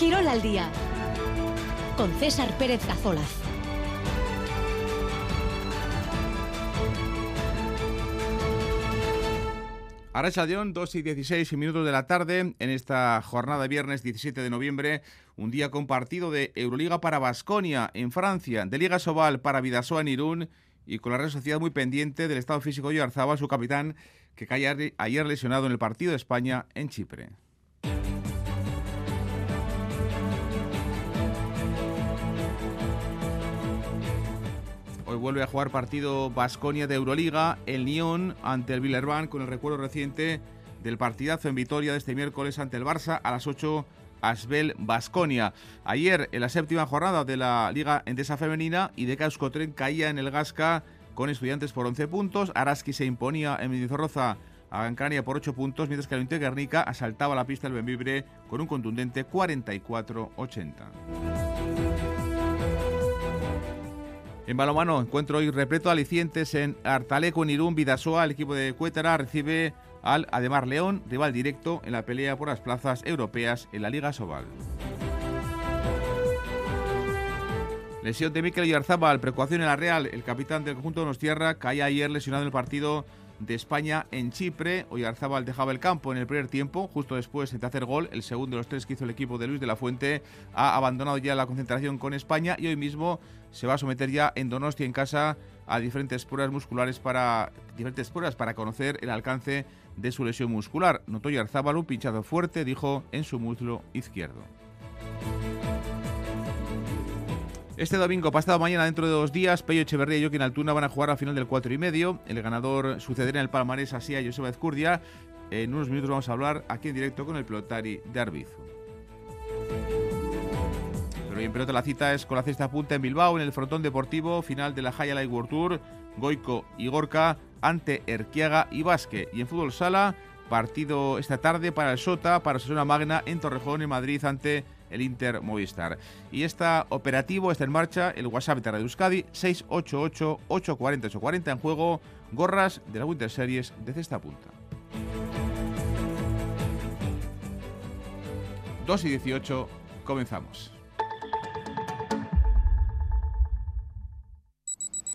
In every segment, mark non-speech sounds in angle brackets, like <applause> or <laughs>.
Quirol al día con César Pérez Cazolaz. Ahora León, 2 y 16 minutos de la tarde, en esta jornada de viernes 17 de noviembre, un día compartido de Euroliga para Basconia en Francia, de Liga Sobal para Vidasoa en Irún y con la red social muy pendiente del estado físico de Arzaba, su capitán, que cayó ayer lesionado en el partido de España en Chipre. Hoy vuelve a jugar partido Basconia de Euroliga, el Lyon ante el Villerban con el recuerdo reciente del partidazo en Vitoria de este miércoles ante el Barça a las 8 Asbel Basconia. Ayer en la séptima jornada de la Liga Endesa Femenina, Ideca Euskotren caía en el Gasca con estudiantes por 11 puntos, Araski se imponía en Mendizorroza a Gancania por 8 puntos, mientras que el Guernica asaltaba la pista del Benvibre con un contundente 44-80. En balomano encuentro hoy repleto alicientes en Artaleco, en Irún, Vidasoa. El equipo de Cuétara recibe al Ademar León, rival directo en la pelea por las plazas europeas en la Liga Sobal. Lesión de Mikel Yarzábal, preocupación en la Real. El capitán del conjunto de nos tierra caía ayer lesionado en el partido de España en Chipre. Oyarzábal dejaba el campo en el primer tiempo, justo después de hacer gol. El segundo de los tres que hizo el equipo de Luis de la Fuente ha abandonado ya la concentración con España y hoy mismo se va a someter ya en Donostia en casa a diferentes pruebas musculares para diferentes pruebas para conocer el alcance de su lesión muscular. Notó Oyarzábal un pinchado fuerte, dijo, en su muslo izquierdo. Este domingo, pasado mañana, dentro de dos días, Pello Echeverría y Joaquín Altuna van a jugar a final del 4 y medio. El ganador sucederá en el palmarés así a Joseba Ezcurdia. En unos minutos vamos a hablar aquí en directo con el pelotari de Arbizu. Pero en pelota la cita es con la cesta punta en Bilbao, en el frontón deportivo, final de la High Light World Tour, Goico y Gorka ante Erquiaga y Basque. Y en fútbol sala, partido esta tarde para el Sota, para Sesona Magna en Torrejón, en Madrid, ante el Inter Movistar. Y está operativo, está en marcha el WhatsApp de Radio Euskadi 688-840-840 en juego gorras de la Winter Series de cesta punta. 2 y 18, comenzamos.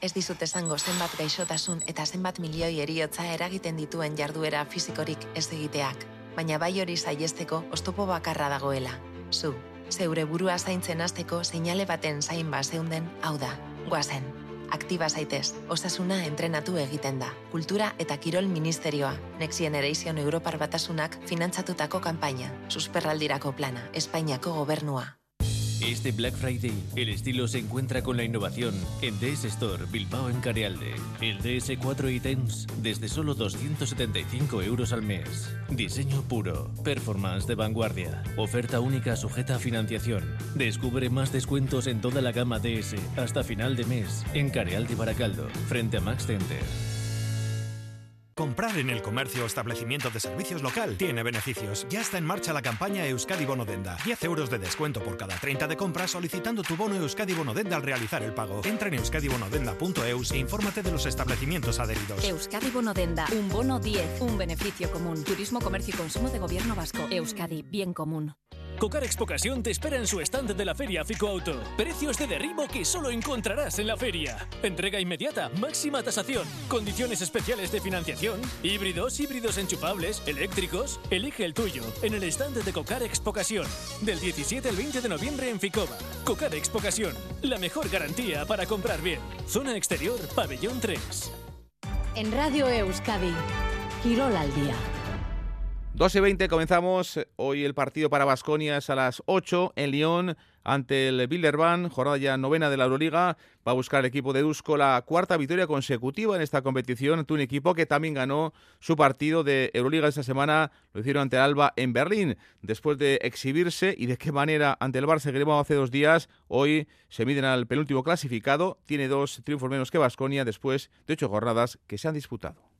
Ez dizut esango zenbat gaixotasun eta zenbat milioi eriotza eragiten dituen jarduera fisikorik ez egiteak, baina bai hori saiesteko oztopo bakarra dagoela, zu, zeure burua zaintzen hasteko seinale baten zain zeunden, hau da, guazen. Aktiba zaitez, osasuna entrenatu egiten da. Kultura eta Kirol Ministerioa, Next Generation Europar Batasunak finantzatutako kanpaina, susperraldirako plana, Espainiako gobernua. Este Black Friday, el estilo se encuentra con la innovación en DS Store Bilbao en Carealde. El DS4 ítems desde solo 275 euros al mes. Diseño puro, performance de vanguardia, oferta única sujeta a financiación. Descubre más descuentos en toda la gama DS hasta final de mes en Carealde Baracaldo, frente a Max Center. Comprar en el comercio o establecimiento de servicios local tiene beneficios. Ya está en marcha la campaña Euskadi Bonodenda. 10 euros de descuento por cada 30 de compra solicitando tu bono Euskadi Bonodenda al realizar el pago. Entra en euskadibonodenda.eus e infórmate de los establecimientos adheridos. Euskadi Bonodenda. Un bono 10. Un beneficio común. Turismo, comercio y consumo de gobierno vasco. Euskadi. Bien común. Cocar Expocasión te espera en su stand de la feria Fico Auto. Precios de derribo que solo encontrarás en la feria. Entrega inmediata, máxima tasación, condiciones especiales de financiación, híbridos, híbridos enchufables, eléctricos. Elige el tuyo en el stand de Cocar Expocasión. Del 17 al 20 de noviembre en Ficova. Cocar Expocasión, la mejor garantía para comprar bien. Zona exterior, pabellón 3. En Radio Euskadi, Quirol al día. 2 y 20 comenzamos. Hoy el partido para Basconia es a las 8 en Lyon ante el Bilderban, jornada ya novena de la Euroliga. Va a buscar el equipo de Dusko la cuarta victoria consecutiva en esta competición ante un equipo que también ganó su partido de Euroliga esta semana. Lo hicieron ante el Alba en Berlín. Después de exhibirse y de qué manera ante el Barça que llevaba hace dos días, hoy se miden al penúltimo clasificado. Tiene dos triunfos menos que Basconia después de ocho jornadas que se han disputado.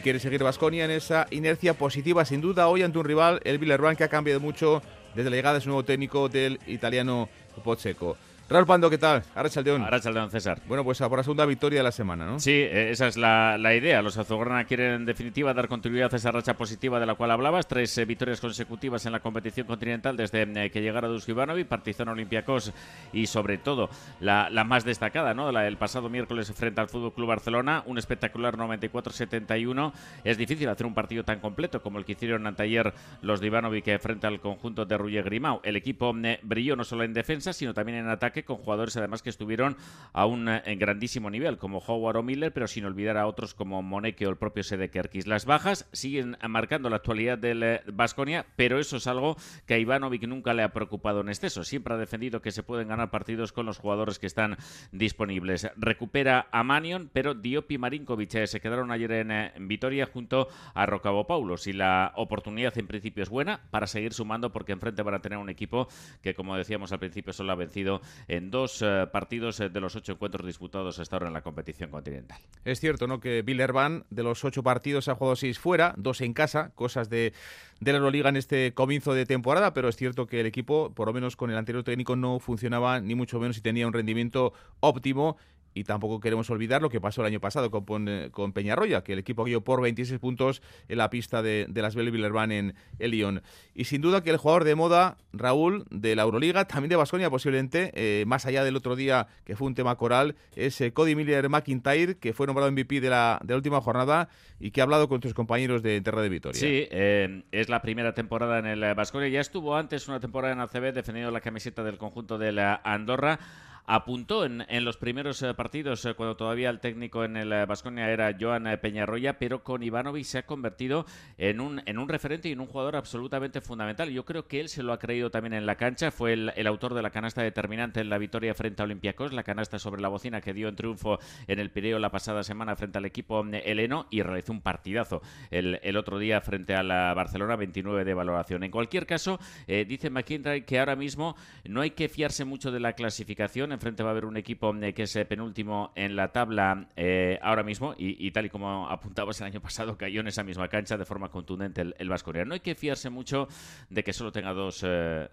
Quiere seguir Vasconia en esa inercia positiva, sin duda, hoy ante un rival, el Villarreal, que ha cambiado mucho desde la llegada de su nuevo técnico del italiano Pozzeco. Raúl Pando, ¿qué tal? Arrachaldeón. Arrachaldeón, César. Bueno, pues a por la segunda victoria de la semana, ¿no? Sí, eh, esa es la, idea. Los azulgrana quieren, en definitiva, dar continuidad a esa racha positiva de la cual hablabas. Tres eh, victorias consecutivas en la competición continental desde eh, que llegara Dusko Ivanovic, Partizan Olympiacos y, sobre todo, la, más destacada, ¿no? La, el pasado miércoles frente al Fútbol Club Barcelona, un espectacular 94-71. Es difícil hacer un partido tan completo como el que hicieron anteayer los de Ivanovic frente al conjunto de Ruye Grimau. El equipo brilló no solo en defensa, sino también en ataque con jugadores además que estuvieron a un eh, grandísimo nivel, como Howard o Miller, pero sin olvidar a otros como Moneke o el propio Sede Kerkis. Las bajas siguen marcando la actualidad del Vasconia, eh, pero eso es algo que a Ivanovic nunca le ha preocupado en exceso. Siempre ha defendido que se pueden ganar partidos con los jugadores que están disponibles. Recupera a Manion, pero Diop y Marinkovic eh, se quedaron ayer en, Vitoria junto a Rocabo Paulos. Y la oportunidad en principio es buena para seguir sumando porque enfrente van a tener un equipo que, como decíamos al principio, solo ha vencido en dos eh, partidos eh, de los ocho encuentros disputados hasta ahora en la competición continental. Es cierto, ¿no? Que Villerban de los ocho partidos ha jugado seis fuera, dos en casa, cosas de, de la Euroliga en este comienzo de temporada, pero es cierto que el equipo, por lo menos con el anterior técnico, no funcionaba ni mucho menos y tenía un rendimiento óptimo y tampoco queremos olvidar lo que pasó el año pasado con, con Peñarroya, que el equipo guió por 26 puntos en la pista de, las Belle Villerban en el Lyon. Y sin duda que el jugador de moda, Raúl, de la Euroliga, también de Basconia posiblemente, eh, más allá del otro día que fue un tema coral, es eh, Cody Miller McIntyre, que fue nombrado MVP de la, de última jornada y que ha hablado con tus compañeros de Terra de Vitoria. Sí, eh, es la primera temporada en el Basconia. Ya estuvo antes una temporada en ACB defendiendo la camiseta del conjunto de la Andorra apuntó en, en los primeros eh, partidos eh, cuando todavía el técnico en el Vasconia eh, era Joan Peñarroya, pero con Ivanovic se ha convertido en un, en un referente y en un jugador absolutamente fundamental. Yo creo que él se lo ha creído también en la cancha, fue el, autor de la canasta determinante en la victoria frente a Olympiacos, la canasta sobre la bocina que dio en triunfo en el Pireo la pasada semana frente al equipo heleno y realizó un partidazo el, el otro día frente a la Barcelona, 29 de valoración. En cualquier caso, dice McIntyre que ahora mismo no hay que fiarse mucho de la clasificación Enfrente va a haber un equipo eh, que es eh, penúltimo en la tabla eh, ahora mismo. Y, tal y como apuntabas el año pasado, cayó en esa misma cancha de forma contundente el, el No hay que fiarse mucho de que solo tenga dos,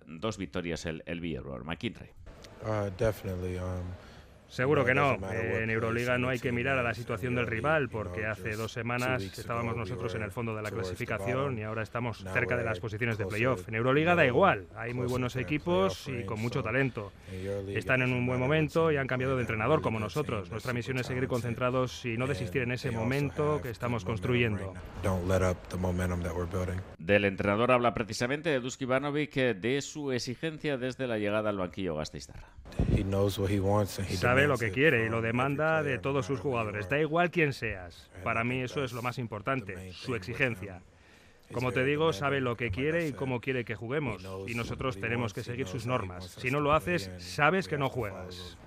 dos victorias el, el Villarreal. Um, Seguro que no. En Euroliga no hay que mirar a la situación del rival porque hace dos semanas estábamos nosotros en el fondo de la clasificación y ahora estamos cerca de las posiciones de playoff. En Euroliga da igual, hay muy buenos equipos y con mucho talento. Están en un buen momento y han cambiado de entrenador como nosotros. Nuestra misión es seguir concentrados y no desistir en ese momento que estamos construyendo. Del entrenador habla precisamente de Duski Ivanovic de su exigencia desde la llegada al banquillo Gasteiztarra sabe lo que quiere y lo demanda de todos sus jugadores. Da igual quién seas. Para mí eso es lo más importante, su exigencia. Como te digo, sabe lo que quiere y cómo quiere que juguemos. Y nosotros tenemos que seguir sus normas. Si no lo haces, sabes que no juegas.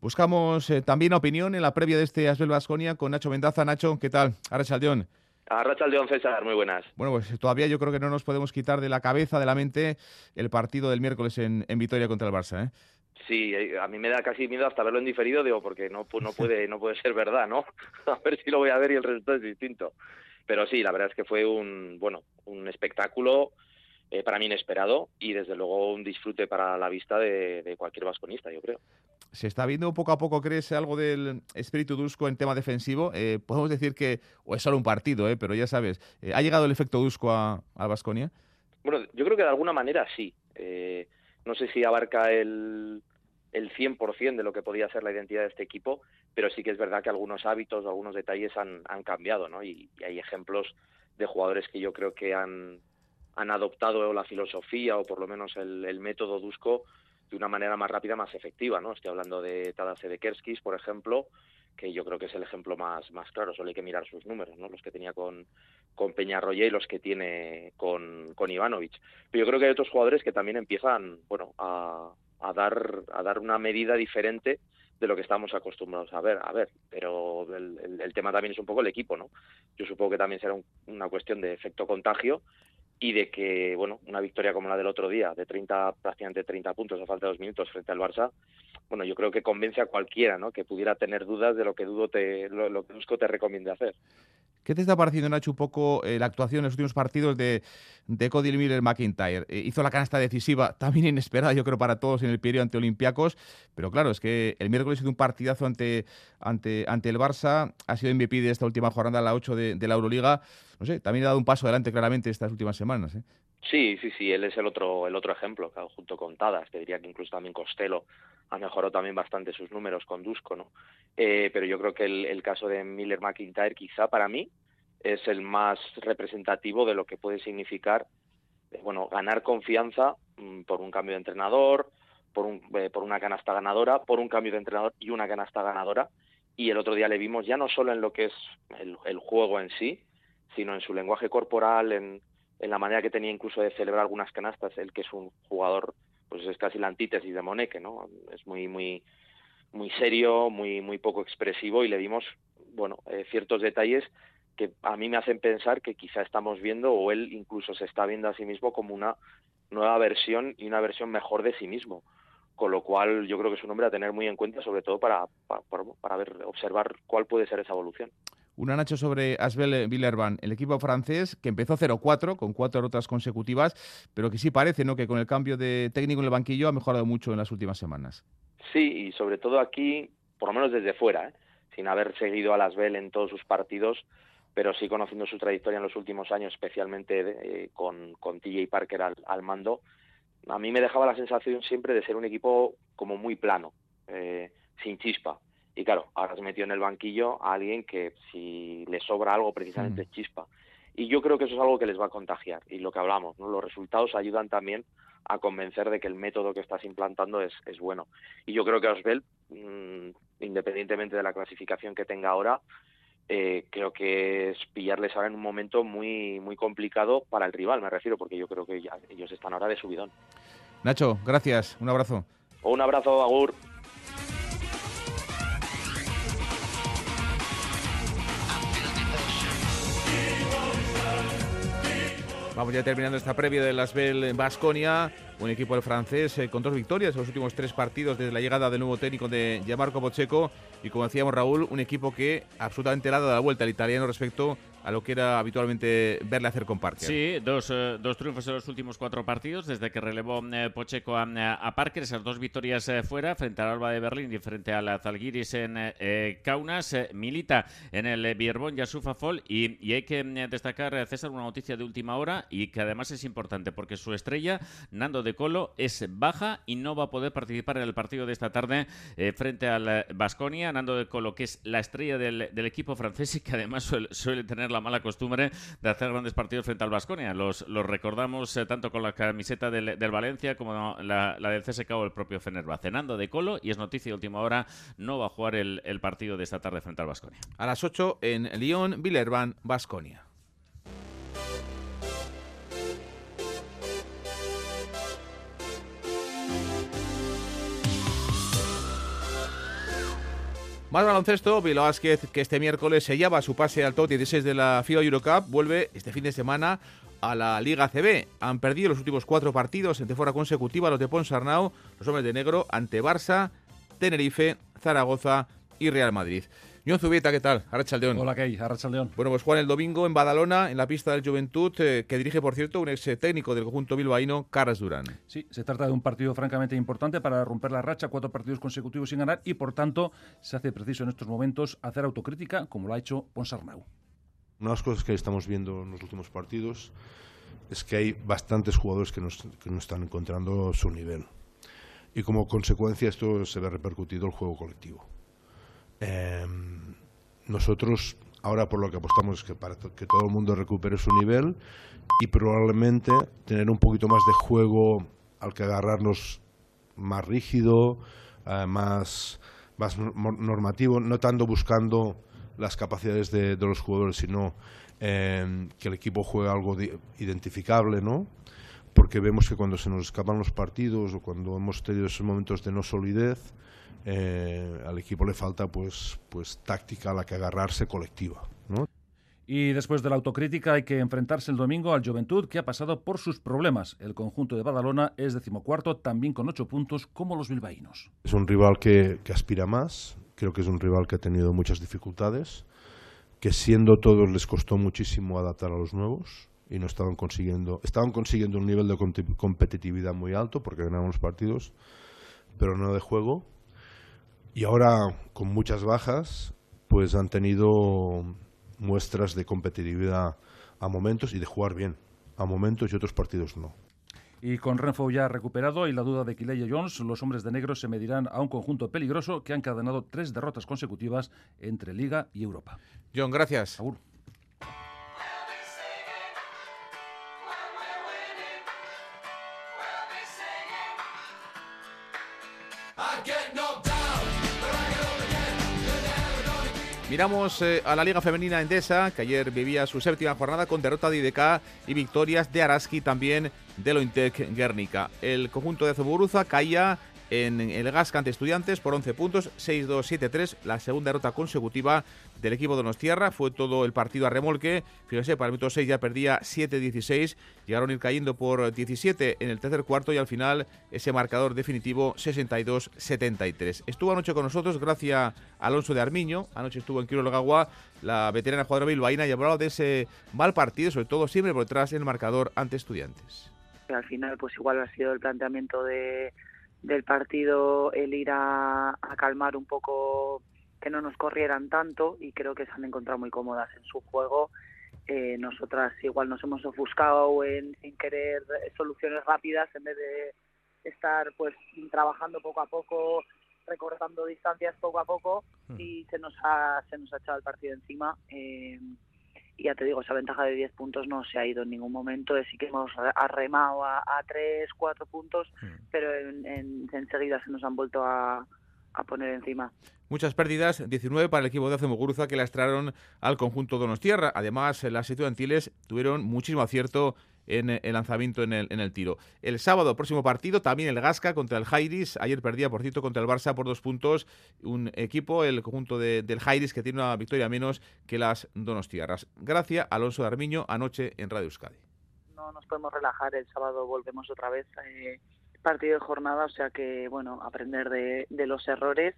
Buscamos eh, también opinión en la previa de este Asbel Vasconia con Nacho Mendaza. Nacho, ¿qué tal? Ahora Chaldeón. Arrachaldeón César, muy buenas. Bueno, pues todavía yo creo que no nos podemos quitar de la cabeza, de la mente, el partido del miércoles en, en Vitoria contra el Barça. ¿eh? Sí, eh, a mí me da casi miedo hasta verlo en diferido, digo, porque no, no, puede, no puede ser verdad, ¿no? <laughs> A ver si lo voy a ver y el resultado es distinto. Pero sí, la verdad es que fue un, bueno, un espectáculo eh, para mí inesperado y desde luego un disfrute para la vista de, cualquier vasconista, yo creo. Se está viendo poco a poco, ¿crees, algo del espíritu Dusko en tema defensivo? Eh, podemos decir que, o es solo un partido, eh, pero ya sabes, eh, ¿ha llegado el efecto Dusko a, a Vasconia? Bueno, yo creo que de alguna manera sí. No sé si abarca el, el 100% de lo que podía ser la identidad de este equipo, pero sí que es verdad que algunos hábitos o algunos detalles han, han cambiado, ¿no? y hay ejemplos de jugadores que yo creo que han, han adoptado la filosofía o por lo menos el, método Dusko de una manera más rápida, más efectiva, ¿no? Estoy hablando de Tadase de Kerskis, por ejemplo, que yo creo que es el ejemplo más, más claro, solo hay que mirar sus números, ¿no? Los que tenía con, con Peñarroya y los que tiene con, con Ivanovic. Pero yo creo que hay otros jugadores que también empiezan, bueno, a, a dar, a dar una medida diferente de lo que estamos acostumbrados a ver. A ver, pero el, tema también es un poco el equipo, ¿no? Yo supongo que también será una cuestión de efecto contagio y de que, bueno, una victoria como la del otro día, de 30, prácticamente 30 puntos a falta de dos minutos frente al Barça, bueno, yo creo que convence a cualquiera, ¿no? Que pudiera tener dudas de lo que Dudo te, lo, que Dusko te recomiende hacer. ¿Qué te está pareciendo, Nacho, un poco eh, la actuación en los últimos partidos de, de Cody Miller McIntyre? Eh, hizo la canasta decisiva, <laughs> también inesperada, yo creo, para todos en el periodo ante Olympiacos, pero claro, es que el miércoles hizo un partidazo ante, ante, ante el Barça, ha sido MVP de esta última jornada, la 8 de, de la Euroliga. No sé, también ha dado un paso adelante claramente estas últimas semanas. ¿eh? Sí, sí, sí, él es el otro, el otro ejemplo, junto con Tadas, te diría que incluso también Costello ha mejorado también bastante sus números con Dusko, ¿no? Eh, pero yo creo que el, caso de Miller McIntyre quizá para mí es el más representativo de lo que puede significar eh, bueno ganar confianza mm, por un cambio de entrenador por un, eh, por una canasta ganadora por un cambio de entrenador y una canasta ganadora y el otro día le vimos ya no solo en lo que es el, juego en sí sino en su lenguaje corporal en, en la manera que tenía incluso de celebrar algunas canastas el que es un jugador pues es casi la antítesis de Moneque, ¿no? Es muy, muy, muy serio, muy, muy poco expresivo y le dimos, bueno, eh, ciertos detalles que a mí me hacen pensar que quizá estamos viendo o él incluso se está viendo a sí mismo como una nueva versión y una versión mejor de sí mismo. Con lo cual yo creo que es un hombre a tener muy en cuenta, sobre todo para, para, para ver, observar cuál puede ser esa evolución. Una Nacho sobre Asbel Villerban, el equipo francés que empezó 0-4 con cuatro rotas consecutivas, pero que sí parece ¿no? que con el cambio de técnico en el banquillo ha mejorado mucho en las últimas semanas. Sí, y sobre todo aquí, por lo menos desde fuera, ¿eh? sin haber seguido a Asbel en todos sus partidos, pero sí conociendo su trayectoria en los últimos años, especialmente eh, con, con TJ Parker al, mando, a mí me dejaba la sensación siempre de ser un equipo como muy plano, eh, sin chispa y claro, ahora se metió en el banquillo a alguien que si le sobra algo precisamente es chispa. Y yo creo que eso es algo que les va a contagiar. Y lo que hablamos, ¿no? los resultados ayudan también a convencer de que el método que estás implantando es, es bueno. Y yo creo que Osbel, mm, independientemente de la clasificación que tenga ahora, eh, creo que es pillarles ahora en un momento muy muy complicado para el rival, me refiero, porque yo creo que ya, ellos están ahora de subidón. Nacho, gracias. Un abrazo. Un abrazo, Agur. Vamos ya terminando esta previa de Las Bell Basconia, un equipo del francés eh, con dos victorias en los últimos tres partidos desde la llegada del nuevo técnico de Gianmarco Pocheco y como decíamos Raúl, un equipo que absolutamente ha dado la vuelta al italiano respecto a lo que era habitualmente verle hacer con Parker. Sí, dos, eh, dos triunfos en los últimos cuatro partidos, desde que relevó eh, Pocheco a, a, Parker, esas dos victorias eh, fuera, frente al Alba de Berlín y frente al Zalgiris en Kaunas, milita en el Bierbón Yasufa Fall y, y, hay que destacar, César, una noticia de última hora y que además es importante porque su estrella, Nando de Colo, es baja y no va a poder participar en el partido de esta tarde frente al Basconia. Nando de Colo, que es la estrella del, del equipo francés y que además suele, suele tener la mala costumbre de hacer grandes partidos frente al Vasconia. Los, los recordamos eh, tanto con la camiseta del, Valencia como la, del CSK o el propio Fenerbahce. Cenando de Colo y es noticia de última hora, no va a jugar el, el partido de esta tarde frente al Vasconia. A las 8 en Lyon, Villerban, Vasconia. Más baloncesto, Bilbao Vázquez, que este miércoles sellaba su pase al top 16 de la FIBA Eurocup, vuelve este fin de semana a la Liga CB. Han perdido los últimos cuatro partidos en forma consecutiva los de Ponsarnau, los hombres de negro, ante Barça, Tenerife, Zaragoza y Real Madrid. John Zubieta, ¿qué tal? Arrachaldeón. Hola, ¿qué hay? Arrachaldeón. Bueno, pues Juan el domingo en Badalona, en la pista del Juventud, eh, que dirige, por cierto, un ex técnico del conjunto bilbaíno, Carlos Durán. Sí, se trata de un partido francamente importante para romper la racha, cuatro partidos consecutivos sin ganar, y por tanto se hace preciso en estos momentos hacer autocrítica, como lo ha hecho Ponsarnau. Una de las cosas que estamos viendo en los últimos partidos es que hay bastantes jugadores que no, que no están encontrando su nivel. Y como consecuencia esto se ve repercutido el juego colectivo. Em, nosotros ahora por lo que apostamos es que para que todo el mundo recupere su nivel y probablemente tener un poquito más de juego al que agarrarnos más rígido, eh, más, más normativo, no tanto buscando las capacidades de, los jugadores, sino em, que el equipo juegue algo identificable, ¿no? Porque vemos que cuando se nos escapan los partidos o cuando hemos tenido esos momentos de no solidez, eh, al equipo le falta pues, pues táctica a la que agarrarse colectiva. Y después de la autocrítica hay que enfrentarse el domingo al Juventud que ha pasado por sus problemas. El conjunto de Badalona es decimocuarto, también con ocho puntos como los bilbaínos. Es un rival que, aspira más, creo que es un rival que ha tenido muchas dificultades, que siendo todos les costó muchísimo adaptar a los nuevos y no estaban consiguiendo, estaban consiguiendo un nivel de competitividad muy alto porque ganaban los partidos, pero no de juego. Y ahora, con muchas bajas, pues han tenido muestras de competitividad a momentos y de jugar bien, a momentos y otros partidos no. Y con Renfro ya recuperado y la duda de Kileye Jones, los hombres de negro se medirán a un conjunto peligroso que han encadenado tres derrotas consecutivas entre Liga y Europa. John, gracias. Miramos eh, a la Liga Femenina Endesa, que ayer vivía su séptima jornada con derrota de IDK y victorias de Araski también de Lointec Guernica. El conjunto de Zomuguruza caía en el Gasca ante Estudiantes por 11 puntos, 6-2-7-3, la segunda derrota consecutiva del equipo de Donostierra. Fue todo el partido a remolque. Fíjense, para el minuto 6 ya perdía 7-16. Llegaron a ir cayendo por 17 en el tercer cuarto y al final ese marcador definitivo 62-73. Estuvo anoche con nosotros gracias a Alonso de Armiño. Anoche estuvo en Quiro Logagua, la veterana jugadora bilbaína, y hablado de ese mal partido, sobre todo siempre por detrás en el marcador ante Estudiantes. Al final, pues igual ha sido el planteamiento de del partido el ir a, calmar un poco que no nos corrieran tanto y creo que se han encontrado muy cómodas en su juego. Eh, nosotras igual nos hemos ofuscado en, querer soluciones rápidas en vez de estar pues trabajando poco a poco, recortando distancias poco a poco hmm. y se nos ha, se nos ha echado el partido encima. Eh, ya te digo, esa ventaja de 10 puntos no se ha ido en ningún momento, sí que hemos arremado a, a 3, 4 puntos, mm. pero en, enseguida se nos han vuelto a, poner encima. Muchas pérdidas, 19 para el equipo de Azemoguruza que lastraron al conjunto Donostierra. Además, las estudiantiles tuvieron muchísimo acierto en el lanzamiento en el, en el tiro. El sábado, próximo partido, también el Gasca contra el Jairis. Ayer perdía, por cierto, contra el Barça por dos puntos. Un equipo, el conjunto del Jairis, que tiene una victoria menos que las Donostiarras. Gracias, Alonso de Armiño, anoche en Radio Euskadi. No nos podemos relajar, el sábado volvemos otra vez. Eh, partido de jornada, o sea que, bueno, aprender de, de los errores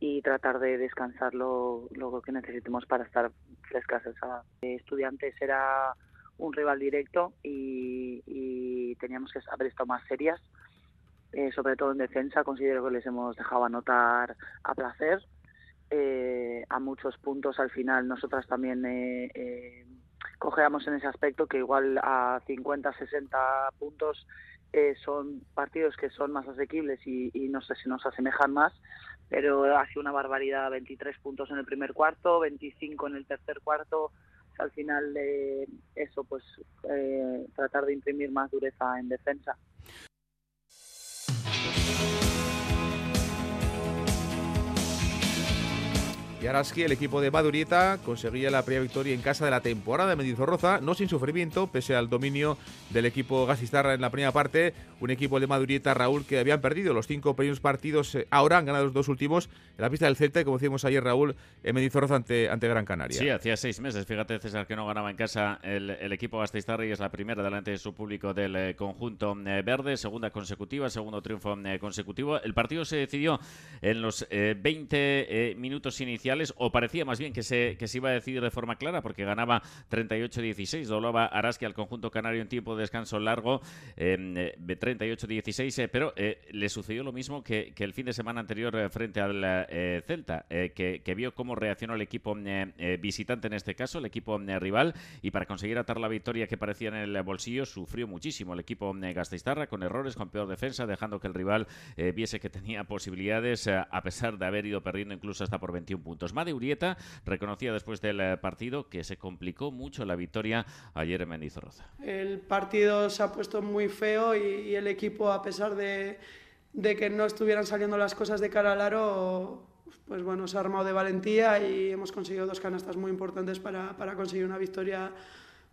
y tratar de descansar lo, lo que necesitemos para estar frescas el sábado. Estudiantes era un rival directo y, teníamos que haber estado más serias, eh, sobre todo en defensa. Considero que les hemos dejado anotar a placer. Eh, a muchos puntos al final nosotras también eh, eh en ese aspecto que igual a 50, 60 puntos son partidos que son más asequibles y, y no sé si nos asemejan más, pero ha sido una barbaridad, 23 puntos en el primer cuarto, 25 en el tercer cuarto, al final de eso, pues eh, tratar de imprimir más dureza en defensa. Y Araski, el equipo de Madurieta, conseguía la primera victoria en casa de la temporada de Mendizorroza, no sin sufrimiento, pese al dominio del equipo gasistarra en la primera parte. Un equipo de Madurieta, Raúl, que habían perdido los cinco primeros partidos, eh, ahora han ganado los dos últimos en la pista del Celta, y como decíamos ayer, Raúl, en Mendizorroza ante, ante Gran Canaria. Sí, hacía seis meses, fíjate, César, que no ganaba en casa el, equipo gasistarra y es la primera delante de su público del eh, conjunto eh, verde, segunda consecutiva, segundo triunfo consecutivo. El partido se decidió en los 20 minutos iniciales o parecía más bien que se, que se iba a decidir de forma clara, porque ganaba 38-16, doblaba Araski al conjunto canario en tiempo de descanso largo, eh, 38-16, eh, pero eh, le sucedió lo mismo que, que, el fin de semana anterior eh, frente al eh, Celta, que, que, vio cómo reaccionó el equipo visitante en este caso, el equipo rival, y para conseguir atar la victoria que parecía en el bolsillo, sufrió muchísimo el equipo Gasteiztarra, con errores, con peor defensa, dejando que el rival viese que tenía posibilidades, a pesar de haber ido perdiendo incluso hasta por 21 puntos. Made Urieta reconocía después del eh, partido que se complicó mucho la victoria ayer en Mendizorroza. El partido se ha puesto muy feo y, el equipo, a pesar de, que no estuvieran saliendo las cosas de cara al aro, pues bueno, se ha armado de valentía y hemos conseguido dos canastas muy importantes para, para conseguir una victoria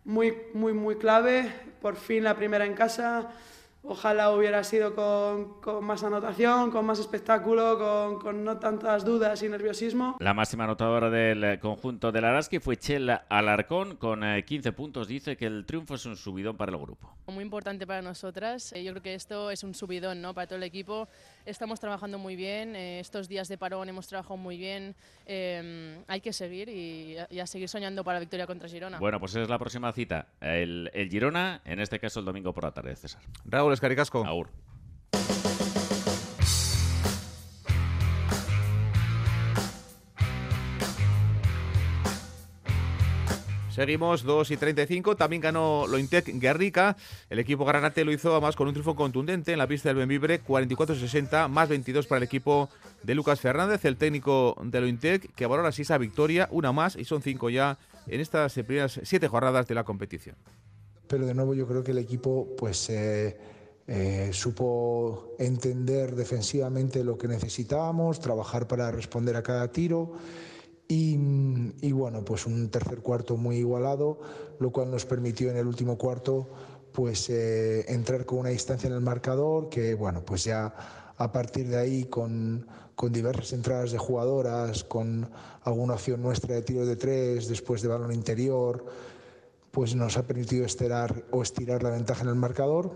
muy, muy, muy clave. Por fin la primera en casa Ojalá hubiera sido con, con, más anotación, con más espectáculo, con, con, no tantas dudas y nerviosismo. La máxima anotadora del conjunto del Araski fue Chela Alarcón, con 15 eh, puntos. Dice que el triunfo es un subidón para el grupo. Muy importante para nosotras. Eh, yo creo que esto es un subidón ¿no? para todo el equipo. Estamos trabajando muy bien. Eh, estos días de parón hemos trabajado muy bien. hay que seguir y, y, a seguir soñando para la victoria contra Girona. Bueno, pues esa es la próxima cita. El, el Girona, en este caso el domingo por la tarde, César. Raúl Escaricasco. Aur. Seguimos 2 y 35. También ganó Lointec Guerrica. El equipo granate lo hizo además con un triunfo contundente en la pista del Benvibre, 44-60, más 22 para el equipo de Lucas Fernández, el técnico de Lointec, que valora así esa victoria, una más, y son cinco ya en estas primeras siete jornadas de la competición. Pero de nuevo yo creo que el equipo pues eh, eh, supo entender defensivamente lo que necesitábamos, trabajar para responder a cada tiro y, bueno, pues un tercer cuarto muy igualado, lo cual nos permitió en el último cuarto pues eh, entrar con una distancia en el marcador que bueno, pues ya a partir de ahí con, con diversas entradas de jugadoras, con alguna opción nuestra de tiro de tres, después de balón interior, pues nos ha permitido estirar o estirar la ventaja en el marcador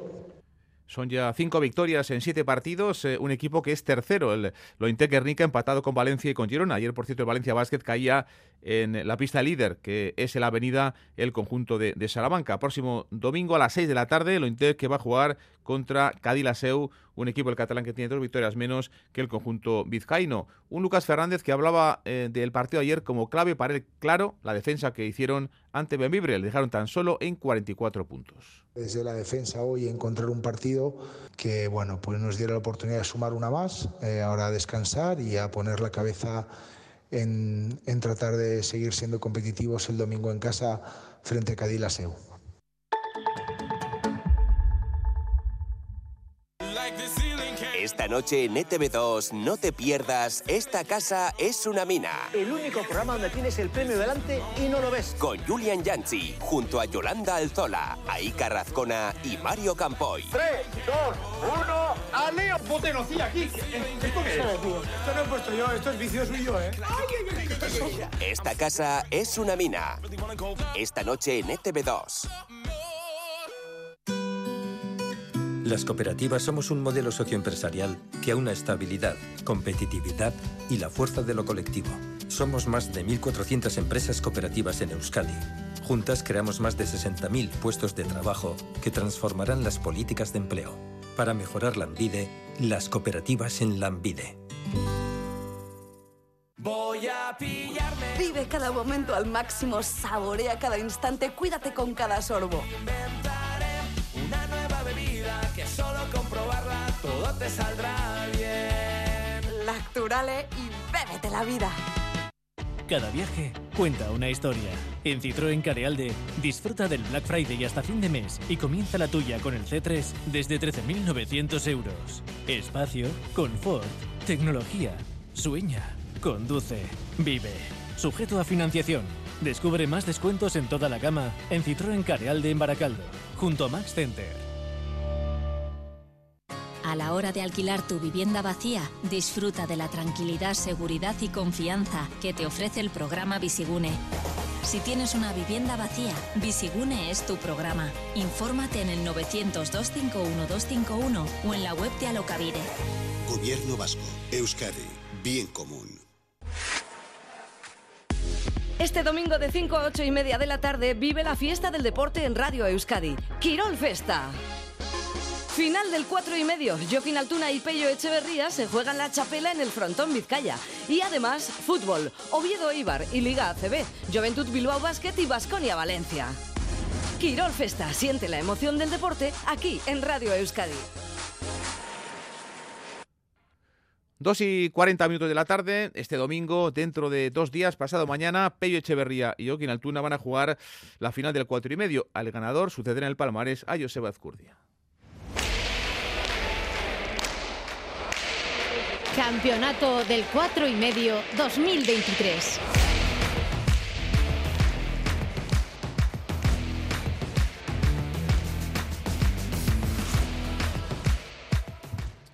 son ya cinco victorias en siete partidos, eh, un equipo que es tercero, el Lointec Guernica, empatado con Valencia y con Girona. Ayer, por cierto, el Valencia Basket caía en la pista líder, que es en la avenida el conjunto de, Salamanca. Próximo domingo a las seis de la tarde, Lointec que va a jugar contra Cadilaseu, un equipo el catalán que tiene dos victorias menos que el conjunto vizcaíno. Un Lucas Fernández que hablaba eh, del partido ayer como clave para él, claro, la defensa que hicieron ante Benvibre. Le dejaron tan solo en 44 puntos. Desde la defensa hoy encontrar un partido que bueno, pues nos diera la oportunidad de sumar una más, eh, ahora a descansar y a poner la cabeza en, en, tratar de seguir siendo competitivos el domingo en casa frente a Cadilaseu. Esta noche en ETV2 no te pierdas Esta casa es una mina. El único programa donde tienes el premio delante y no lo ves. Con Julian Yanchi, junto a Yolanda Alzola, Aika Razcona y Mario Campoy. 3, 2, 1, ¡aleo! Potenocía aquí. ¿Esto qué es? Esto no he puesto yo, esto es vicio suyo, ¿eh? Esta casa es una mina. Esta noche en ETV2. Las cooperativas somos un modelo socioempresarial que aúna estabilidad, competitividad y la fuerza de lo colectivo. Somos más de 1.400 empresas cooperativas en Euskadi. Juntas creamos más de 60.000 puestos de trabajo que transformarán las políticas de empleo. Para mejorar la Lambide, las cooperativas en Lambide. Voy a pillarme. Vive cada momento al máximo, saborea cada instante, cuídate con cada sorbo. una solo comprobarla todo te saldrá bien. Lacturale y bébete la vida. Cada viaje cuenta una historia. En Citroën Carealde, disfruta del Black Friday hasta fin de mes y comienza la tuya con el C3 desde 13.900 euros. Espacio, confort, tecnología. Sueña, conduce, vive. Sujeto a financiación. Descubre más descuentos en toda la gama en Citroën Carealde en Baracaldo, junto a Max Center. A la hora de alquilar tu vivienda vacía, disfruta de la tranquilidad, seguridad y confianza que te ofrece el programa Visigune. Si tienes una vivienda vacía, Visigune es tu programa. Infórmate en el 900-251-251 o en la web de Alocavire. Gobierno Vasco, Euskadi, Bien Común. Este domingo de 5 a 8 y media de la tarde vive la fiesta del deporte en Radio Euskadi. Quirol Festa. Final del 4 y medio. Joaquín Altuna y Pello Echeverría se juegan la chapela en el frontón Vizcaya. Y además, fútbol, Oviedo Ibar y Liga ACB, Juventud Bilbao Basket y Basconia Valencia. Quirol Festa, siente la emoción del deporte aquí en Radio Euskadi. 2 y 40 minutos de la tarde, este domingo, dentro de dos días, pasado mañana, Pello Echeverría y Joaquín Altuna van a jugar la final del 4 y medio. Al ganador sucederá en el Palmares a Joseba Azcurdia. Campeonato del 4 y medio 2023.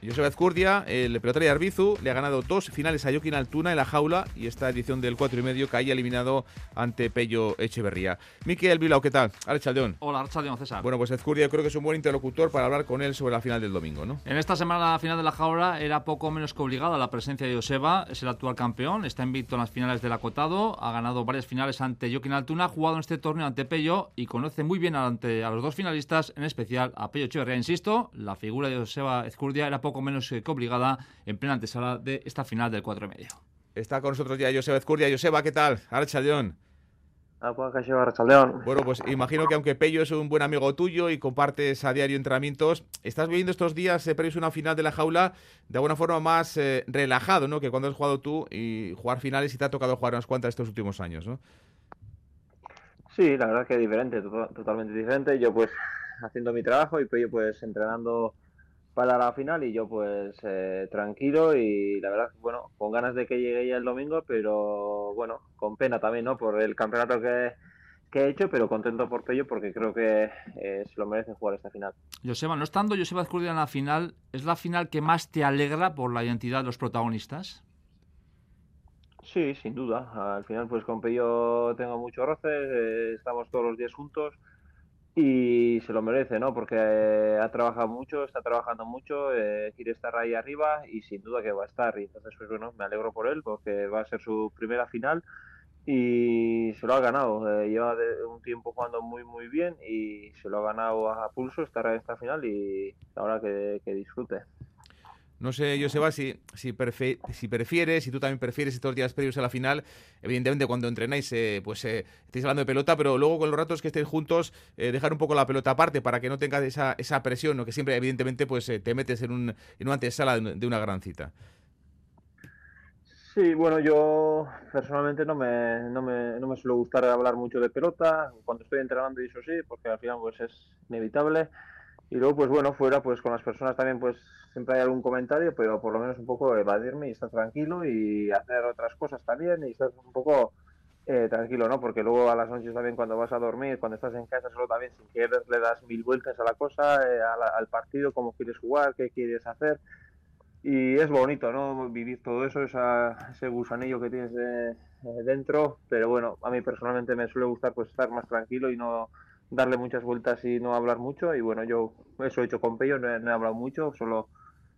Joseba Ezcurdia, el pelotari de Arbizu, le ha ganado dos finales a Joaquín Altuna en la jaula y esta edición del 4 y medio caía eliminado ante Pello Echeverría. Miquel Bilao, ¿qué tal? Archaldeón. Hola, Archaldeón, César. Bueno, pues Ezcurdia creo que es un buen interlocutor para hablar con él sobre la final del domingo, ¿no? En esta semana la final de la jaula era poco menos que obligada la presencia de Joseba, es el actual campeón, está invicto en las finales del acotado, ha ganado varias finales ante Joaquín Altuna, ha jugado en este torneo ante Pello y conoce muy bien ante a los dos finalistas, en especial a Pello Echeverría. Insisto, la figura de Joseba Ezcurdia era poco menos que obligada en plena antesala de esta final del 4 y medio. Está con nosotros ya Joseba Ezcurdia. Joseba, ¿qué tal? Archaldeón. Archaldeón. Bueno, pues imagino que aunque Pello es un buen amigo tuyo y compartes a diario entrenamientos, estás viviendo estos días eh, previos una final de la jaula de alguna forma más eh, relajado, ¿no? Que cuando has jugado tú y jugar finales y te ha tocado jugar unas cuantas estos últimos años, ¿no? Sí, la verdad es que es diferente, totalmente diferente. Yo pues haciendo mi trabajo y Pello pues entrenando para la final y yo pues eh, tranquilo y la verdad, bueno, con ganas de que llegue ya el domingo, pero bueno, con pena también, ¿no? Por el campeonato que, he hecho, pero contento por Pello porque creo que eh, se lo merece jugar esta final. Joseba, no estando Joseba Escurdia en la final, ¿es la final que más te alegra por la identidad de los protagonistas? Sí, sin duda. Al final pues con Pello tengo mucho roce, eh, estamos todos los días juntos y se lo merece, ¿no? Porque eh, ha trabajado mucho, está trabajando mucho, eh, quiere estar ahí arriba y sin duda que va a estar. Y entonces, pues bueno, me alegro por él porque va a ser su primera final y se lo ha ganado. Eh, lleva un tiempo jugando muy, muy bien y se lo ha ganado a pulso estar en esta final y ahora que disfrute. No sé, Joseba, si, si, si prefieres, si tú también prefieres estos días previos a la final, evidentemente cuando entrenáis, eh, pues eh, estáis hablando de pelota, pero luego con los ratos que estéis juntos, eh, dejar un poco la pelota aparte para que no tengas esa, esa presión, ¿no? que siempre evidentemente pues te metes en, un, en una antesala de una gran cita. Sí, bueno, yo personalmente no me, no me, no me suele gustar hablar mucho de pelota, cuando estoy entrenando y eso sí, porque al final pues es inevitable. Y luego, pues bueno, fuera, pues con las personas también, pues siempre hay algún comentario, pero por lo menos un poco evadirme y estar tranquilo y hacer otras cosas también y estar un poco eh, tranquilo, ¿no? Porque luego a las noches también cuando vas a dormir, cuando estás en casa solo también sin querer le das mil vueltas a la cosa, eh, al partido, cómo quieres jugar, qué quieres hacer. Y es bonito, ¿no? Vivir todo eso, ese gusanillo que tienes de, dentro, pero bueno, a mí personalmente me suele gustar pues estar más tranquilo y no darle muchas vueltas y no hablar mucho. Y bueno, yo eso he hecho con Pello, no he, hablado mucho, solo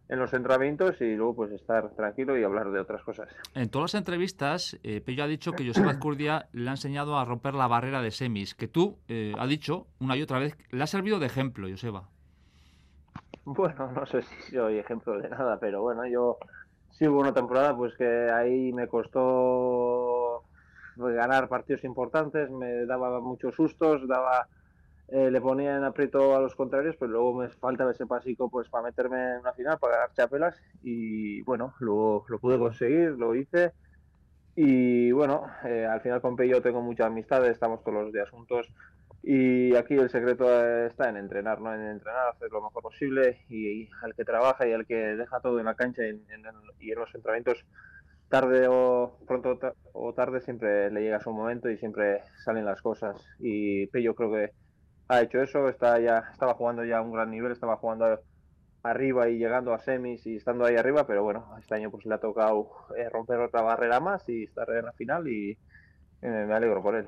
en los entrenamientos y luego pues estar tranquilo y hablar de otras cosas. En todas las entrevistas, eh, Pello ha dicho que Joseba Azcurdia le ha enseñado a romper la barrera de semis, que tú, eh, ha dicho una y otra vez, le ha servido de ejemplo, Joseba. Bueno, no sé si soy ejemplo de nada, pero bueno, yo sí hubo una temporada pues que ahí me costó ganar partidos importantes, me daba muchos sustos, daba eh, le ponía en aprieto a los contrarios, pero luego me faltaba ese pasico pues para meterme en una final, para ganar chapelas. Y bueno, luego lo pude conseguir, lo hice. Y bueno, eh, al final con Pello tengo mucha amistad, estamos todos los días juntos. Y aquí el secreto está en entrenar, ¿no? En entrenar, hacer lo mejor posible. Y, al que trabaja y al que deja todo en la cancha y en, los entrenamientos tarde o pronto o tarde siempre le llega su momento y siempre salen las cosas. Y Pello creo que ha hecho eso, está ya, estaba jugando ya a un gran nivel, estaba jugando arriba y llegando a semis y estando ahí arriba, pero bueno, este año pues le ha tocado eh, romper otra barrera más y estar en la final y, me alegro por él.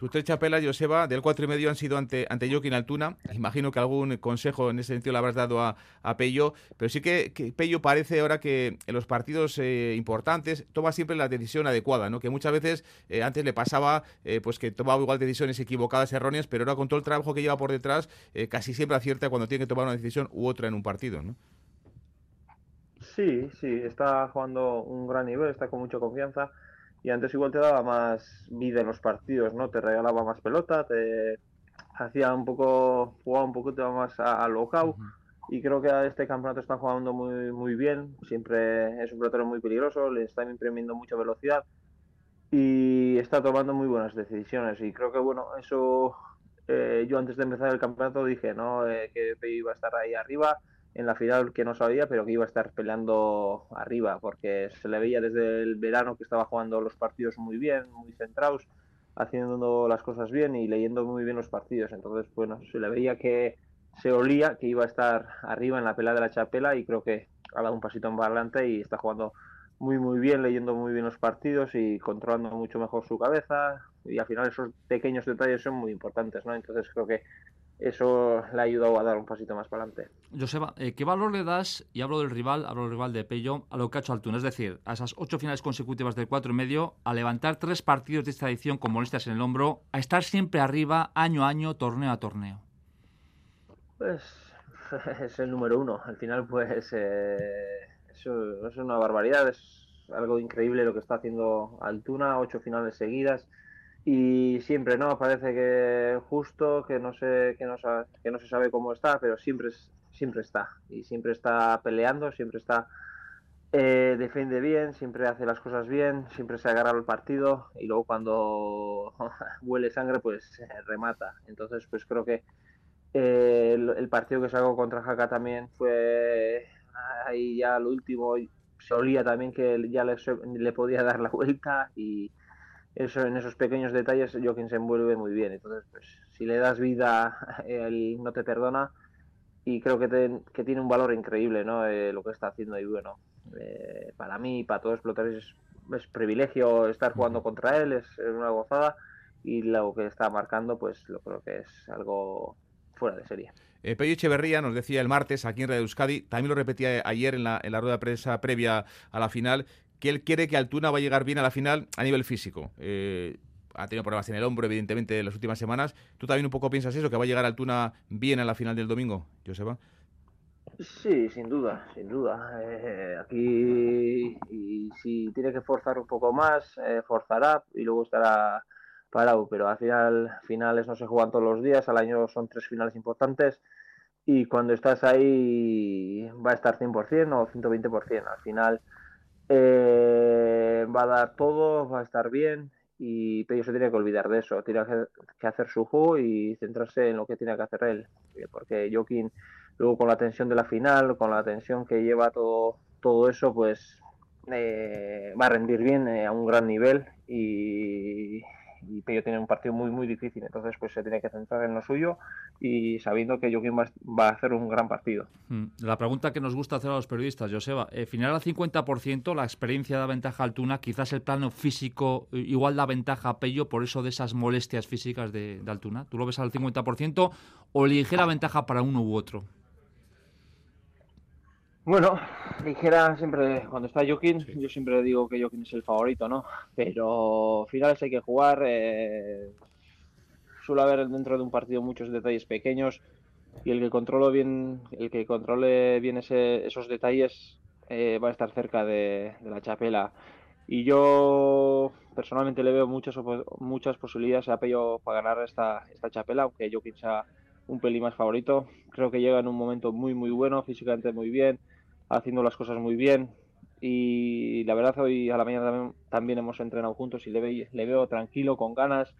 Tus tres chapelas, Joseba, del cuatro y medio han sido ante, ante Joaquín Altuna. Imagino que algún consejo en ese sentido le habrás dado a, a Pello, pero sí que, que, Pello parece ahora que en los partidos eh, importantes toma siempre la decisión adecuada, ¿no? Que muchas veces eh, antes le pasaba eh, pues que tomaba igual decisiones equivocadas, erróneas, pero ahora con todo el trabajo que lleva por detrás, casi siempre acierta cuando tiene que tomar una decisión u otra en un partido, ¿no? Sí, sí, está jugando un gran nivel, está con mucha confianza y antes igual te daba más vida en los partidos, ¿no? Te regalaba más pelota, te hacía un poco, jugaba un poquito más a, local y creo que a este campeonato está jugando muy, muy bien, siempre es un pelotero muy peligroso, le está imprimiendo mucha velocidad y está tomando muy buenas decisiones. Y creo que bueno, eso eh, yo antes de empezar el campeonato dije, ¿no? Eh, que iba a estar ahí arriba en la final que no sabía, pero que iba a estar peleando arriba, porque se le veía desde el verano que estaba jugando los partidos muy bien, muy centrados, haciendo las cosas bien y leyendo muy bien los partidos. Entonces, bueno, se le veía que se olía que iba a estar arriba en la pelea de la chapela y creo que ha dado un pasito en adelante y está jugando muy muy bien, leyendo muy bien los partidos y controlando mucho mejor su cabeza y al final esos pequeños detalles son muy importantes, ¿no? Entonces creo que eso le ha ayudado a dar un pasito más para adelante. Joseba, eh, ¿qué valor le das, y hablo del rival, hablo del rival de Pello, a lo que ha hecho Altuna? Es decir, a esas ocho finales consecutivas del cuatro y medio, a levantar tres partidos de esta edición con molestias en el hombro, a estar siempre arriba, año a año, torneo a torneo. Pues <laughs> es el número uno. Al final, pues eh, eso es una barbaridad, es algo increíble lo que está haciendo Altuna, ocho finales seguidas y siempre no parece que justo que no sé que no, que no se sabe cómo está pero siempre siempre está. Y siempre está peleando siempre está eh, defiende bien siempre hace las cosas bien siempre se agarra el partido y luego cuando <laughs> huele sangre pues remata. Entonces pues creo que eh, el, partido que sacó contra Jaca también fue ahí ya lo último se olía también que ya le, le podía dar la vuelta y eso, en esos pequeños detalles Joaquín se envuelve muy bien. Entonces, pues, si le das vida, <laughs> él no te perdona y creo que, que tiene un valor increíble ¿no? Eh, lo que está haciendo y bueno, eh, para mí y para todos los es, es privilegio estar jugando contra él, es una gozada y lo que está marcando pues lo creo que es algo fuera de serie. Eh, Pello Echeverría nos decía el martes aquí en Radio Euskadi, también lo repetía ayer en la, en la rueda de prensa previa a la final, que él quiere que Altuna va a llegar bien a la final a nivel físico. Eh, ha tenido problemas en el hombro, evidentemente, en las últimas semanas. ¿Tú también un poco piensas eso, que va a llegar Altuna bien a la final del domingo, Joseba? Sí, sin duda, sin duda. Eh, aquí, si tiene que forzar un poco más, eh, forzará y luego estará parado. Pero al final, finales no se juegan todos los días, al año son tres finales importantes y cuando estás ahí va a estar 100% o 120%. Al final eh, va a dar todo, va a estar bien y Pello se tiene que olvidar de eso, tiene que hacer su juego y centrarse en lo que tiene que hacer él, eh, porque Joaquín luego con la tensión de la final, con la tensión que lleva todo, todo eso, pues eh, va a rendir bien a un gran nivel y, y Pello tiene un partido muy muy difícil, entonces pues se tiene que centrar en lo suyo y sabiendo que Joaquín va, a hacer un gran partido. Mm, la pregunta que nos gusta hacer a los periodistas, Joseba, eh, final al 50%, la experiencia da ventaja a Altuna, quizás el plano físico eh, igual da ventaja a Pello por eso de esas molestias físicas de, de Altuna. ¿Tú lo ves al 50% o ligera ventaja para uno u otro? Bueno, ligera siempre, cuando está Joaquín, yo siempre digo que Joaquín es el favorito, ¿no? Pero finales hay que jugar. Eh, suele haber dentro de un partido muchos detalles pequeños y el que controle bien, el que controle bien esos detalles eh, va a estar cerca de, la chapela. Y yo personalmente le veo muchas muchas posibilidades a Pello para ganar esta, esta chapela, aunque Joaquín sea un pelín más favorito. Creo que llega en un momento muy muy bueno, físicamente muy bien, haciendo las cosas muy bien. Y la verdad hoy a la mañana también, hemos entrenado juntos y le, le veo tranquilo, con ganas,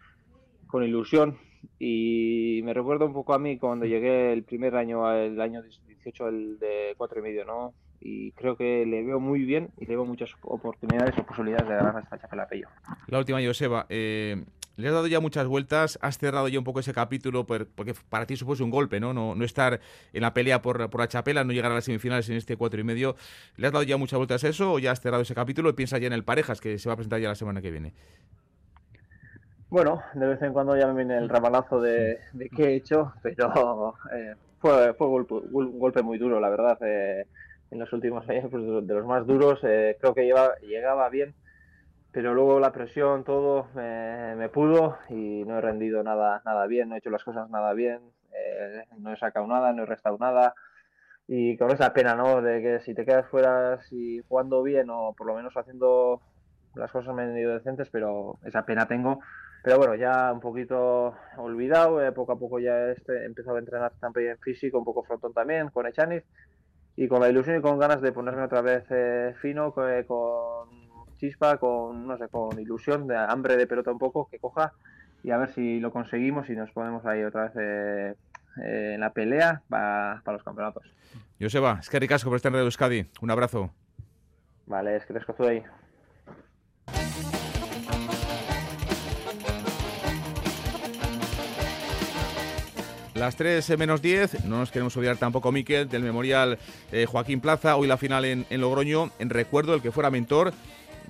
con ilusión. Y me recuerda un poco a mí cuando llegué el primer año, el año 18, el de cuatro y medio, ¿no? Y creo que le veo muy bien y le veo muchas oportunidades o posibilidades de ganar esta chapela Pello. La última, Joseba. Eh, le has dado ya muchas vueltas, has cerrado ya un poco ese capítulo, porque para ti supone un golpe, ¿no? No, no estar en la pelea por, por la chapela, no llegar a las semifinales en este cuatro y medio. ¿Le has dado ya muchas vueltas a eso o ya has cerrado ese capítulo y piensas ya en el Parejas, que se va a presentar ya la semana que viene? Bueno, de vez en cuando ya me viene el ramalazo de, de qué he hecho, pero <laughs> eh, fue, fue un golpe muy duro, la verdad. Eh, en los últimos años, pues, de los más duros, eh, creo que lleva, llegaba bien pero luego la presión, todo me, pudo y no he rendido nada, nada bien, no he hecho las cosas nada bien, eh, no he sacado nada, no he restado nada y con esa pena, ¿no? De que si te quedas fuera, si jugando bien o por lo menos haciendo las cosas medio decentes, pero esa pena tengo. Pero bueno, ya un poquito olvidado, eh, poco a poco ya este, he empezado a entrenar también físico, un poco frontón también, con Echaniz y con la ilusión y con ganas de ponerme otra vez eh, fino, con chispa, con, no sé, con ilusión, de hambre de pelota un poco, que coja y a ver si lo conseguimos y nos ponemos ahí otra vez eh, eh, en la pelea para, los campeonatos. Joseba, es que ricasco por estar en Radio Euskadi. Un abrazo. Vale, es que te ahí. Las 3 menos 10, no nos queremos olvidar tampoco, Miquel, del Memorial eh, Joaquín Plaza, hoy la final en, en Logroño, en recuerdo del que fuera mentor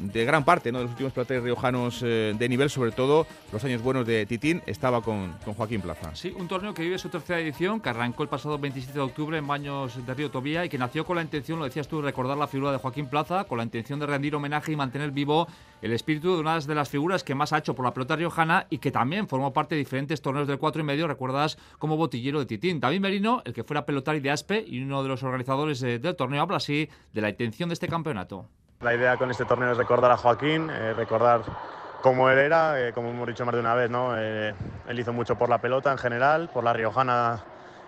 de gran parte ¿no? de los últimos pelotaris riojanos eh, de nivel, sobre todo los años buenos de Titín, estaba con, con, Joaquín Plaza. Sí, un torneo que vive su tercera edición, que arrancó el pasado 27 de octubre en Baños de Río Tobía y que nació con la intención, lo decías tú, recordar la figura de Joaquín Plaza, con la intención de rendir homenaje y mantener vivo el espíritu de una de las figuras que más ha hecho por la pelota riojana y que también formó parte de diferentes torneos del cuatro y medio, recuerdas como botillero de Titín. David Merino, el que fuera pelotari de Aspe y uno de los organizadores del torneo, habla así de la intención de este campeonato. La idea con este torneo es recordar a Joaquín, eh, recordar cómo él era, eh, como hemos dicho más de una vez, ¿no? Eh, él hizo mucho por la pelota en general, por la riojana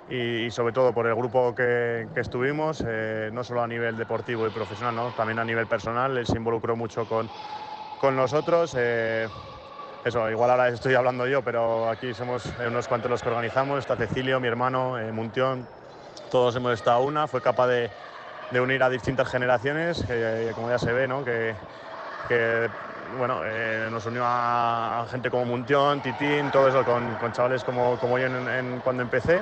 y, y sobre todo por el grupo que, que estuvimos, no solo a nivel deportivo y profesional, ¿no? también a nivel personal, él se involucró mucho con, con nosotros. eso, igual ahora estoy hablando yo, pero aquí somos unos cuantos los que organizamos, está Cecilio, mi hermano, Muntión, todos hemos estado una, fue capaz de de unir a distintas generaciones, que, como ya se ve, ¿no? que, que bueno, eh, nos unió a, a, gente como Muntión, Titín, todo eso, con, con chavales como, como yo en, en, cuando empecé.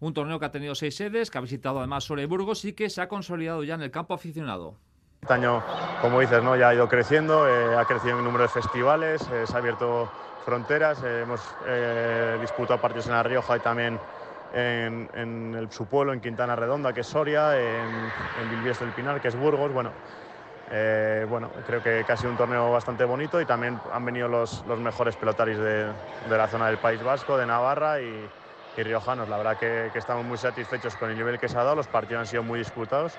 Un torneo que ha tenido seis sedes, que ha visitado además y Burgos y que se ha consolidado ya en el campo aficionado. Este año, como dices, ¿no? ya ha ido creciendo, eh, ha crecido en el número de festivales, eh, se ha abierto fronteras, eh, hemos disputado partidos en La Rioja y también en, el, su pueblo, en Quintana Redonda, que es Soria, en, en del Pinar, que es Burgos. Bueno, eh, bueno, creo que, que, ha sido un torneo bastante bonito y también han venido los, los mejores pelotaris de, de, la zona del País Vasco, de Navarra y, riojanos. La verdad que, estamos muy satisfechos con el nivel que se ha dado, los partidos han sido muy disputados.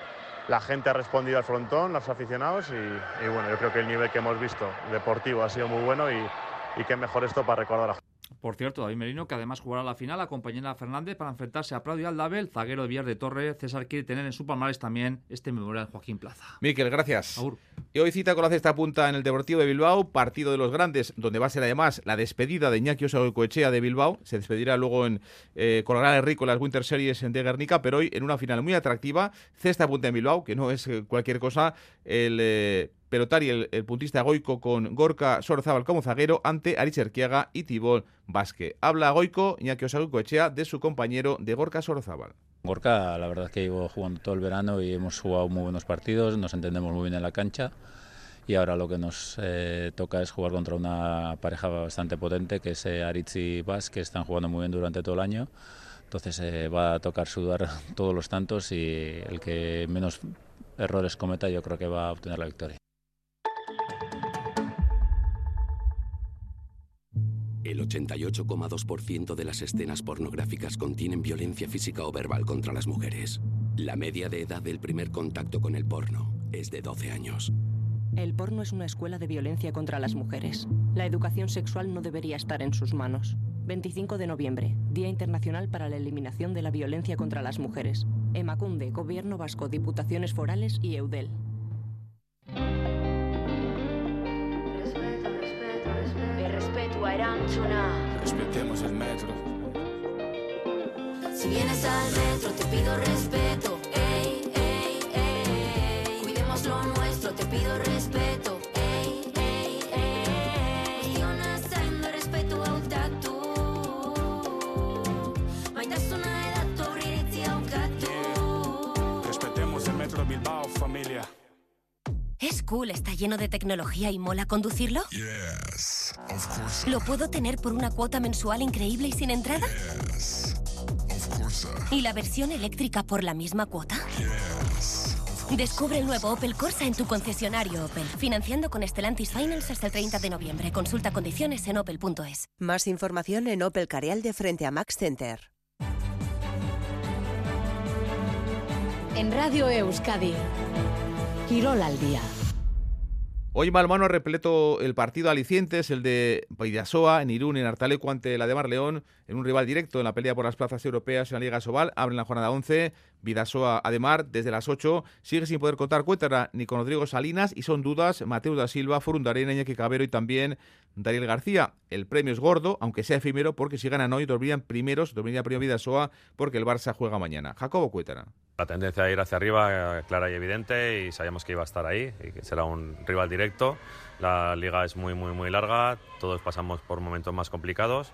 La gente ha respondido al frontón, los aficionados, y, bueno, yo creo que el nivel que hemos visto deportivo ha sido muy bueno y, y qué mejor esto para recordar a por cierto, David Merino, que además jugará la final, acompañará a Fernández para enfrentarse a Prado y Aldabel, zaguero de Villar de Torre. César quiere tener en su palmares también este memorial Joaquín Plaza. Miquel, gracias. Y hoy cita con la cesta punta en el Deportivo de Bilbao, partido de los grandes, donde va a ser además la despedida de Iñaki Osagoicoechea de Bilbao. Se despedirá luego en eh, Colorado Rico en las Winter Series de Guernica, pero hoy en una final muy atractiva, cesta punta en Bilbao, que no es eh, cualquier cosa, el... Eh, pelotari, el, el, puntista Goico con Gorka Sorzábal como zaguero ante Aritz Erquiaga y Tibol Vázquez. Habla Goico, Iñaki Osagoicoechea, de su compañero de Gorka Sorzábal. Gorka, la verdad es que llevo jugando todo el verano y hemos jugado muy buenos partidos, nos entendemos muy bien en la cancha y ahora lo que nos eh, toca es jugar contra una pareja bastante potente que es eh, Aritz y Vaz, que están jugando muy bien durante todo el año. Entonces eh, va a tocar sudar <laughs> todos los tantos y el que menos errores cometa yo creo que va a obtener la victoria. 88,2% de las escenas pornográficas contienen violencia física o verbal contra las mujeres. La media de edad del primer contacto con el porno es de 12 años. El porno es una escuela de violencia contra las mujeres. La educación sexual no debería estar en sus manos. 25 de noviembre, Día Internacional para la Eliminación de la Violencia contra las Mujeres. Emacunde, Gobierno Vasco, Diputaciones Forales y EUDEL. Respetemos el metro. Si vienes al metro, te pido respeto. Ey, ey, ey. Cuidemos lo nuestro, te pido respeto. Ey, ey, ey. Respeto hautatu. Maitasuna edatu aurriritzi haukatu. Respetemos el metro Bilbao, familia. ¿Es cool? ¿Está lleno de tecnología y mola conducirlo? Yes. ¿Lo puedo tener por una cuota mensual increíble y sin entrada? ¿Y la versión eléctrica por la misma cuota? Descubre el nuevo Opel Corsa en tu concesionario Opel. Financiando con Stellantis Finance hasta el 30 de noviembre. Consulta condiciones en opel.es. Más información en Opel Carialde frente a Max Center. En Radio Euskadi, Quirol al día. Hoy Malmano repleto el partido alicientes, el de Paidasoa, en Irún, en Artaleco ante la de Mar León, en un rival directo en la pelea por las plazas europeas en la Liga Sobal. Abren la jornada 11, Vidasoa Ademar desde las 8. Sigue sin poder contar Cuétara ni con Rodrigo Salinas y son dudas Mateo da Silva, Furundarena, Iñaki Cabero y también Daniel García. El premio es gordo, aunque sea efímero, porque si ganan hoy dormirían primeros, dormiría primero Vidasoa porque el Barça juega mañana. Jacobo Cuétara. La tendencia a ir hacia arriba clara y evidente y sabíamos que iba a estar ahí y que será un rival directo. La liga es muy, muy, muy larga, todos pasamos por momentos más complicados,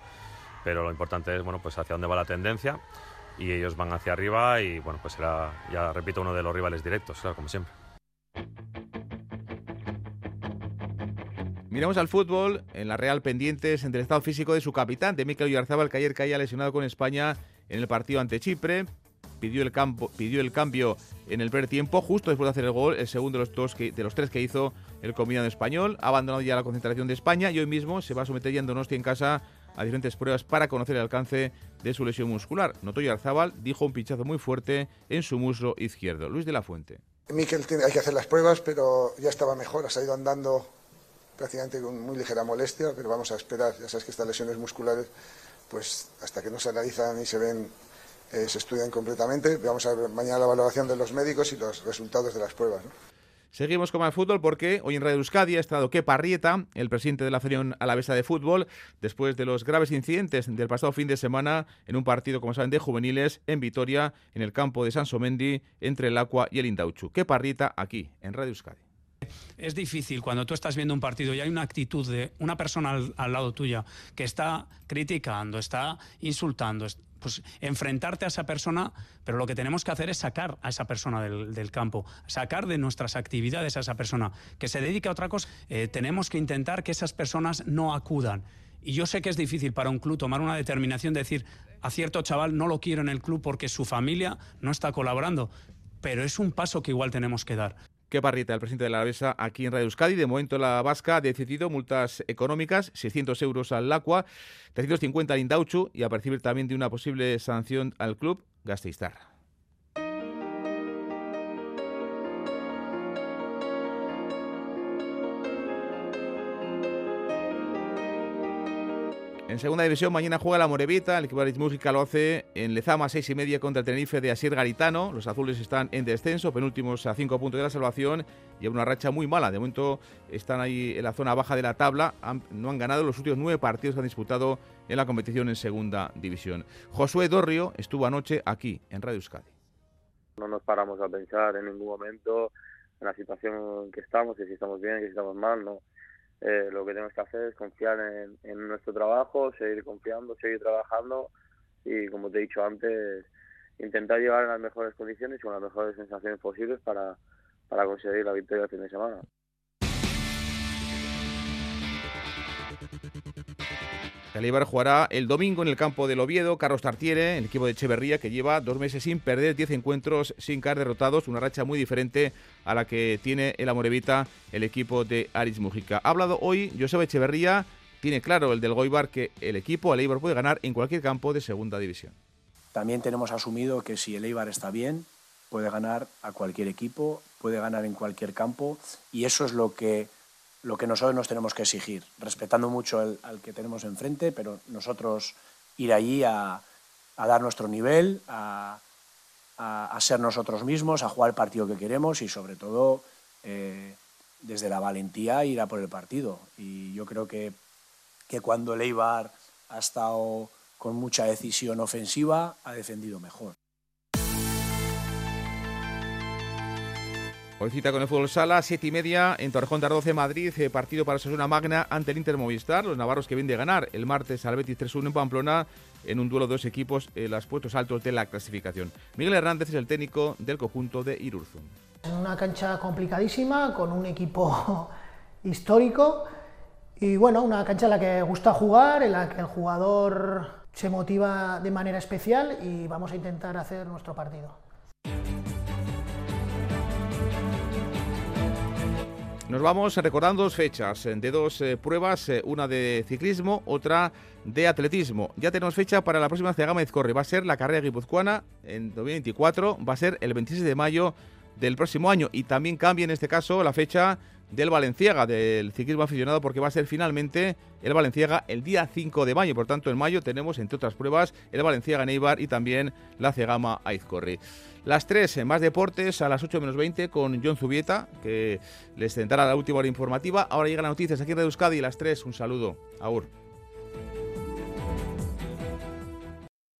pero lo importante es bueno, pues hacia dónde va la tendencia y ellos van hacia arriba y bueno, pues será, ya repito, uno de los rivales directos, claro, como siempre. Miramos al fútbol, en la Real pendientes del estado físico de su capitán, de Mikel Oyarzabal, que ayer caía lesionado con España en el partido ante Chipre. Pidió el, campo, pidió el cambio en el primer tiempo, justo después de hacer el gol, el segundo de los, dos de los tres que hizo el combinado español. Ha abandonado ya la concentración de España y hoy mismo se va a someter ya en Donosti en casa a diferentes pruebas para conocer el alcance de su lesión muscular. Notó Yarzábal dijo un pinchazo muy fuerte en su muslo izquierdo. Luis de la Fuente. Miquel tiene, hay que hacer las pruebas, pero ya estaba mejor, ha ido andando prácticamente con muy ligera molestia, pero vamos a esperar. Ya sabes que estas lesiones musculares, pues hasta que no se analizan y se ven, eh, se estudian completamente. Vamos a ver mañana la valoración de los médicos y los resultados de las pruebas. Seguimos con el fútbol porque hoy en Radio Euskadi ha estado Kepa el presidente de la Federación Alavesa de Fútbol, después de los graves incidentes del pasado fin de semana en un partido, como saben, de juveniles en Vitoria, en el campo de San Somendi, entre el Aqua y el Indauchu. Kepa Rieta aquí, en Radio Euskadi. Es difícil cuando tú estás viendo un partido y hay una actitud de una persona al, lado tuya que está criticando, está insultando, pues enfrentarte a esa persona, pero lo que tenemos que hacer es sacar a esa persona del, campo, sacar de nuestras actividades a esa persona, que se dedique a otra cosa. Eh, tenemos que intentar que esas personas no acudan. Y yo sé que es difícil para un club tomar una determinación de decir a cierto chaval no lo quiero en el club porque su familia no está colaborando, pero es un paso que igual tenemos que dar. Qué parrita el presidente de la Alavesa aquí en Radio Euskadi. De momento la Vasca ha decidido multas económicas, 600 euros al Aqua, 350 al Indauchu y a percibir también de una posible sanción al club Gasteiztarra. En segunda división, mañana juega la Morevita. El equipo de Música lo hace en Lezama, seis y media contra el Tenerife de Asier Garitano. Los azules están en descenso, penúltimos a cinco puntos de la salvación. Llevan una racha muy mala. De momento están ahí en la zona baja de la tabla. No han ganado los últimos nueve partidos que han disputado en la competición en segunda división. Josué Dorrio estuvo anoche aquí, en Radio Euskadi. No nos paramos a pensar en ningún momento en la situación en que estamos, que si estamos bien, que si estamos mal, no eh, lo que tenemos que hacer es confiar en, nuestro trabajo, seguir confiando, seguir trabajando y, como te he dicho antes, intentar llegar en las mejores condiciones y con las mejores sensaciones posibles para, para conseguir la victoria el fin de semana. El Eibar jugará el domingo en el campo del Oviedo. Carlos Tartiere, el equipo de Echeverría, que lleva dos meses sin perder, 10 encuentros sin caer derrotados, una racha muy diferente a la que tiene el Amorevita, el equipo de Aris Mujica. Ha hablado hoy Joseba Echeverría, tiene claro el del Goibar que el equipo, el Eibar, puede ganar en cualquier campo de segunda división. También tenemos asumido que si el Eibar está bien, puede ganar a cualquier equipo, puede ganar en cualquier campo, y eso es lo que lo que nosotros nos tenemos que exigir, respetando mucho al que tenemos enfrente, pero nosotros ir allí a, dar nuestro nivel, a, ser nosotros mismos, a jugar el partido que queremos y sobre todo eh, desde la valentía ir a por el partido. Y yo creo que, que cuando el ha estado con mucha decisión ofensiva, ha defendido mejor. Hoy cita con el fútbol sala, siete y media en Torrejón de Ardoce, Madrid, eh, partido para Sosuna Magna ante el Inter Movistar. Los navarros que vienen de ganar el martes al Betis 3-1 en Pamplona en un duelo de dos equipos en los puestos altos de la clasificación. Miguel Hernández es el técnico del conjunto de Irurzun. En una cancha complicadísima, con un equipo <laughs> histórico y bueno, una cancha en la que gusta jugar, en la que el jugador se motiva de manera especial y vamos a intentar hacer nuestro partido. Nos vamos recordando dos fechas de dos eh, pruebas, eh, una de ciclismo, otra de atletismo. Ya tenemos fecha para la próxima Cegama Izcorre. Va a ser la carrera guipuzcoana en 2024, va a ser el 26 de mayo del próximo año y también cambia en este caso la fecha del Valenciaga, del ciclismo aficionado, porque va a ser finalmente el Valenciaga el día 5 de mayo. Por tanto, en mayo tenemos, entre otras pruebas, el Valenciaga Neibar y también la Cegama Aizcorri. Las 3 en más deportes a las 8 menos 20 con John Zubieta, que les tendrá la última hora informativa. Ahora llegan las noticias aquí en Radio Euskadi las 3. Un saludo. Aur.